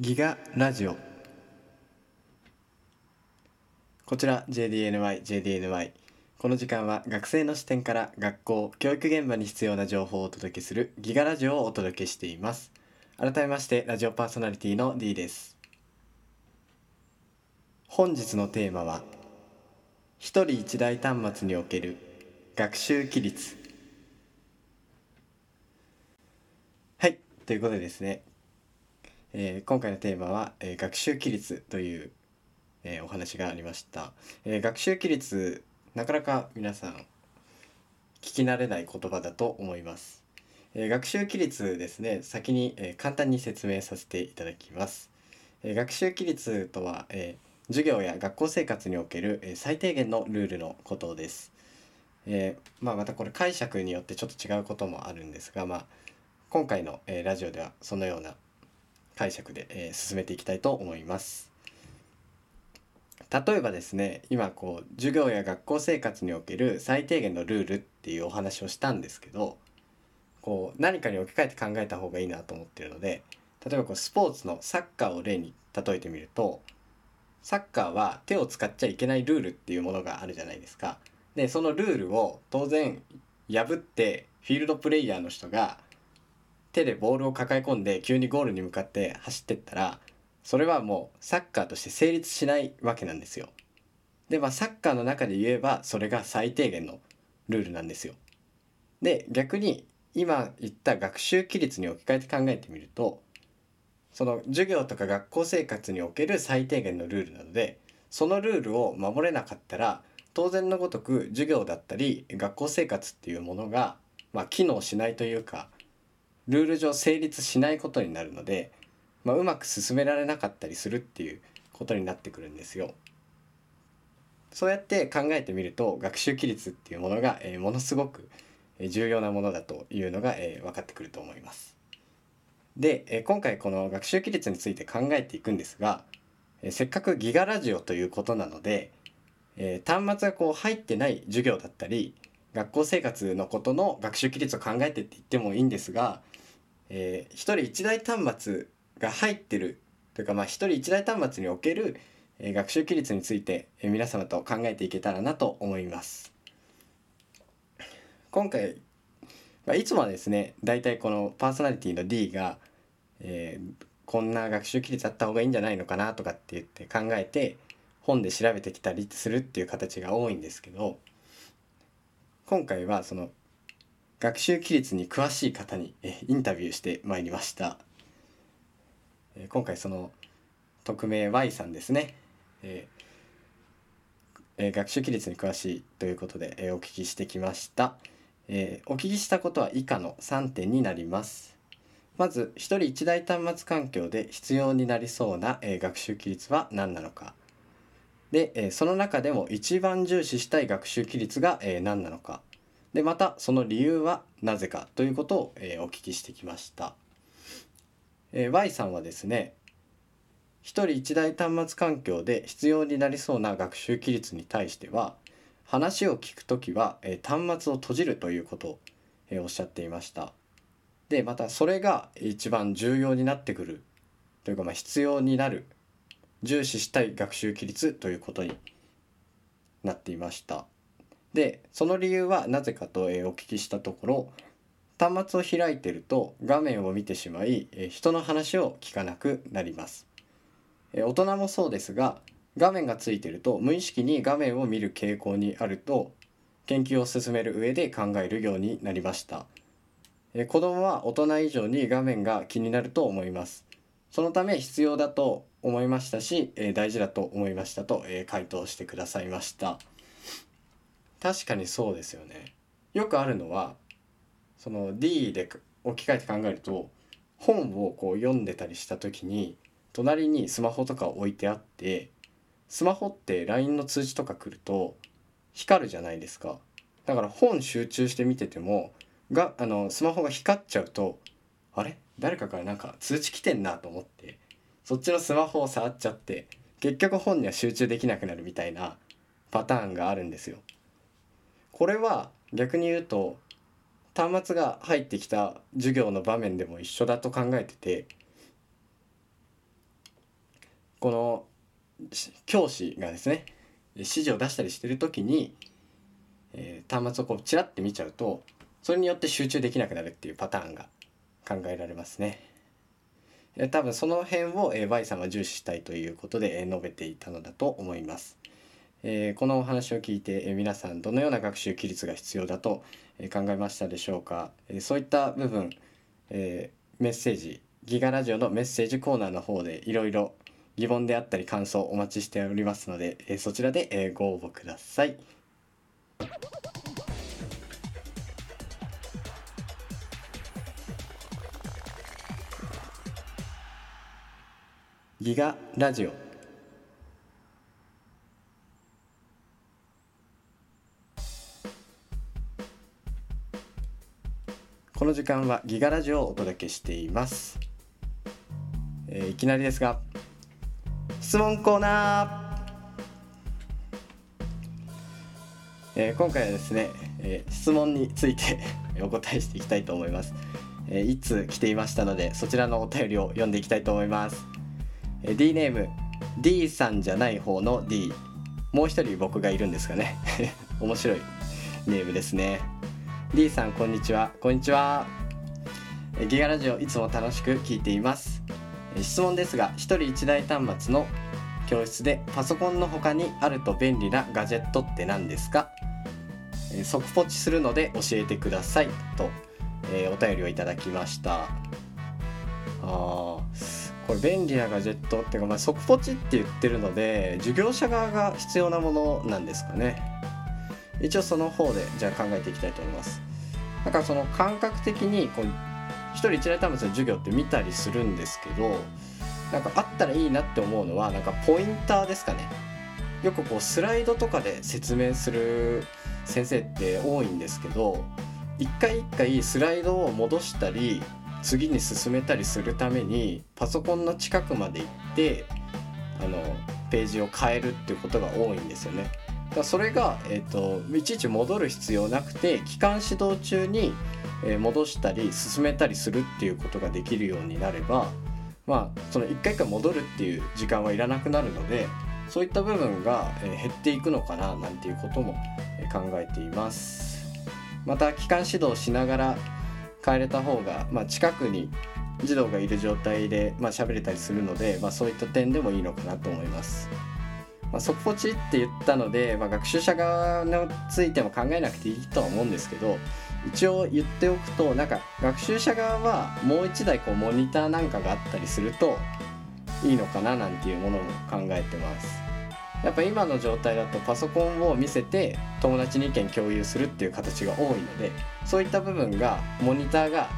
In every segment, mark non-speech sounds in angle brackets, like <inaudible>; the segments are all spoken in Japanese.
ギガラジオ。こちら JDNY JDNY この時間は学生の視点から学校教育現場に必要な情報をお届けするギガラジオをお届けしています。改めましてラジオパーソナリティの D です。本日のテーマは一人一台端末における学習規律。はいということでですねえー、今回のテーマは、えー、学習規律という、えー、お話がありました、え学習規律なかなか皆さん聞き慣れない言葉だと思います、え学習規律ですね先に、え簡単に説明させていただきます、え学習規律とは、え授業や学校生活における、え最低限のルールのことです、えまあ、またこれ解釈によってちょっと違うこともあるんですが、まあ、今回の、えラジオではそのような解釈で、えー、進めていきたいと思います。例えばですね今こう授業や学校生活における最低限のルールっていうお話をしたんですけどこう何かに置き換えて考えた方がいいなと思ってるので例えばこうスポーツのサッカーを例に例えてみるとサッカーは手を使っちゃいけないルールっていうものがあるじゃないですか。でそのルールを当然破ってフィールドプレイヤーの人が手でボールを抱え込んで急にゴールに向かって走ってったらそれはもうサッカーとして成立しないわけなんですよ。でまあサッカーの中で言えばそれが最低限のルールなんですよ。で逆に今言った学習規律に置き換えて考えてみるとその授業とか学校生活における最低限のルールなのでそのルールを守れなかったら当然のごとく授業だったり学校生活っていうものが、まあ、機能しないというかルール上成立しないことになるので、まあ、うまく進められなかったりするっていうことになってくるんですよ。そうやって考えてみると学習規律っていうものが、えー、ものすごく重要なものだというのが、えー、分かってくると思います。で、えー、今回この学習規律について考えていくんですが、え、せっかくギガラジオということなので、え、端末がこう入ってない授業だったり学校生活のことの学習規律を考えてって言ってもいいんですがえー、1人1台端末が入ってるというかまあ1人1台端末における、えー、学習規律について、えー、皆様と考えていけたらなと思います。今回、まあ、いつもはですね大体このパーソナリティの D が、えー、こんな学習規律あった方がいいんじゃないのかなとかって言って考えて本で調べてきたりするっていう形が多いんですけど今回はその学習規律に詳しい方にインタビューしてまいりました。今回その匿名 Y さんですね、えー、学習規律に詳しいということで、えお聞きしてきました、えー、お聞きしたことは以下の3点になります。まず1人1台端末環境で必要になりそうな、え学習規律は何なのか。で、えその中でも一番重視したい学習規律が、え何なのか。でまたその理由はなぜかということを、えー、お聞きしてきました、えー、Y さんはですね一人一台端末環境で必要になりそうな学習規律に対しては話を聞くときは、えー、端末を閉じるということを、えー、おっしゃっていましたでまたそれが一番重要になってくるというかまあ必要になる重視したい学習規律ということになっていました。でその理由はなぜかと、えお聞きしたところ端末を開いてると画面を見てしまい、え人の話を聞かなくなります、え大人もそうですが画面がついてると無意識に画面を見る傾向にあると研究を進める上で考えるようになりました、え子供は大人以上に画面が気になると思います。そのため必要だと思いましたし、え大事だと思いましたと、え回答してくださいました。確かにそうですよね。よくあるのはその D で置き換えて考えると本をこう読んでたりした時に隣にスマホとか置いてあってスマホって LINE の通知とか来ると光るじゃないですか。だから本集中して見ててもがあのスマホが光っちゃうとあれ？誰かからなんか通知来てんなと思ってそっちのスマホを触っちゃって結局本には集中できなくなるみたいなパターンがあるんですよ。これは逆に言うと端末が入ってきた授業の場面でも一緒だと考えててこの教師がですね指示を出したりしてる時に、えー、端末をこうチラッて見ちゃうとそれによって集中できなくなるっていうパターンが考えられますね。え、多分その辺を、え、Y さんは重視したいということで、え、述べていたのだと思います。えー、このお話を聞いて、えー、皆さんどのような学習規律が必要だと、えー、考えましたでしょうか、えー、そういった部分、えー、メッセージギガラジオのメッセージコーナーの方でいろいろ疑問であったり感想お待ちしておりますので、えー、そちらで、えー、ご応募ください。ギガラジオの時間はギガラジオをお届けしています、えー、いきなりですが質問コーナー、えー、今回はですね、えー、質問について <laughs> お答えしていきたいと思います、えー、いつ来ていましたのでそちらのお便りを読んでいきたいと思います、えー、D ネーム D さんじゃない方の D もう一人僕がいるんですかね。<laughs> 面白いネームですね。D さんこんにちは。こんにちは。ギガラジオいつも楽しく聞いています。質問ですが1人1台端末の教室でパソコンの他にあると便利なガジェットって何ですか？即ポチするので教えてください。と、えー、お便りをいただきました。あこれ便利なガジェットっていうか、まあ、即ポチって言ってるので授業者側が必要なものなんですかね。一応その方でじゃあ考えていきたいと思いますだかその感覚的にこう一人一台端末の授業って見たりするんですけどなんかあったらいいなって思うのはなんかポインターですかねよくこうスライドとかで説明する先生って多いんですけど一回一回スライドを戻したり次に進めたりするためにパソコンの近くまで行ってあのページを変えるっていうことが多いんですよね。だそれが、えーと、いちいち戻る必要なくて期間指導中に戻したり進めたりするっていうことができるようになればまあその一回一回戻るっていう時間はいらなくなるのでそういった部分が減っていくのかななんていうことも考えていますまた期間指導しながら帰れた方が、まあ、近くに児童がいる状態で、まあ、喋れたりするので、まあ、そういった点でもいいのかなと思います。まあ、即ポチって言ったので、まあ、学習者側についても考えなくていいとは思うんですけど一応言っておくとなんか学習者側はもう一台こうモニターなんかがあったりするといいのかななんていうものも考えてます。やっぱ今の状態だとパソコンを見せて友達に意見共有するっていう形が多いのでそういった部分がモニターが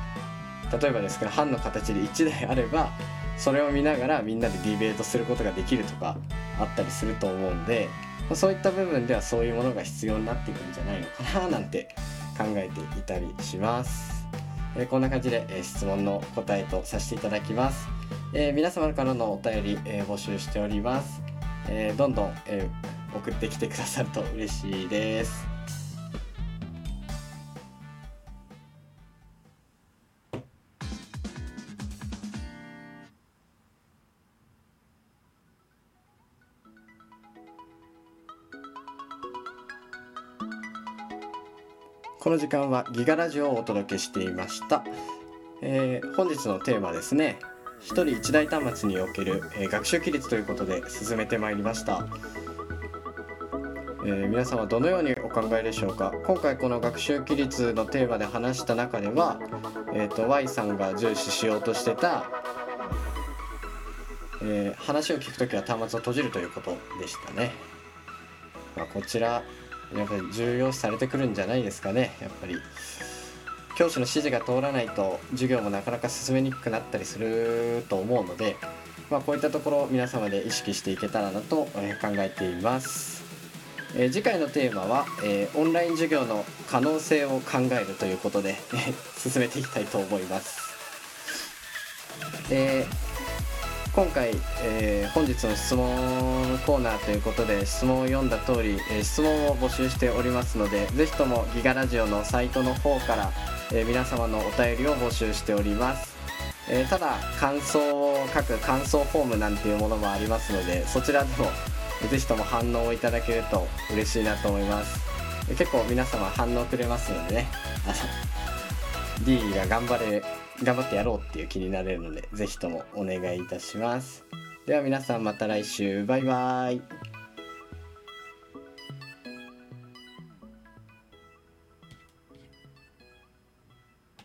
例えばですけど班の形で1台あればそれを見ながらみんなでディベートすることができるとかあったりすると思うんでそういった部分ではそういうものが必要になってくるんじゃないのかななんて考えていたりします。えー、こんな感じで、えー、質問の答えとさせていただきます。えー、皆様からのお便り、え募集しております。えどんどん、え送ってきてくださると嬉しいです。この時間はギガラジオをお届けしていました、えー、本日のテーマですね。一人一台端末における、えー、学習規律ということで進めてまいりました、えー、皆さんはどのようにお考えでしょうか？今回この学習規律のテーマで話した中では、えーと、Y さんが重視しようとしてた、え話を聞くときは端末を閉じるということでしたね、まあ、こちらやっぱり重要視されてくるんじゃないですかねやっぱり。教師の指示が通らないと授業もなかなか進めにくくなったりすると思うので、まあ、こういったところ皆様で意識していけたらなと考えています、えー、次回のテーマは、えー、オンライン授業の可能性を考えるということで進めていきたいと思います、えー今回、えー、本日の質問コーナーということで質問を読んだ通り、えー、質問を募集しておりますのでぜひともギガラジオのサイトの方から、えー、皆様のお便りを募集しております、え、ただ感想を書く感想フォームなんていうものもありますのでそちらでもぜひとも反応をいただけると嬉しいなと思います。結構皆様反応くれますのでね。D が頑張れ頑張ってやろうっていう気になれるので是非ともお願いいたします。では皆さんまた来週。バイバーイ。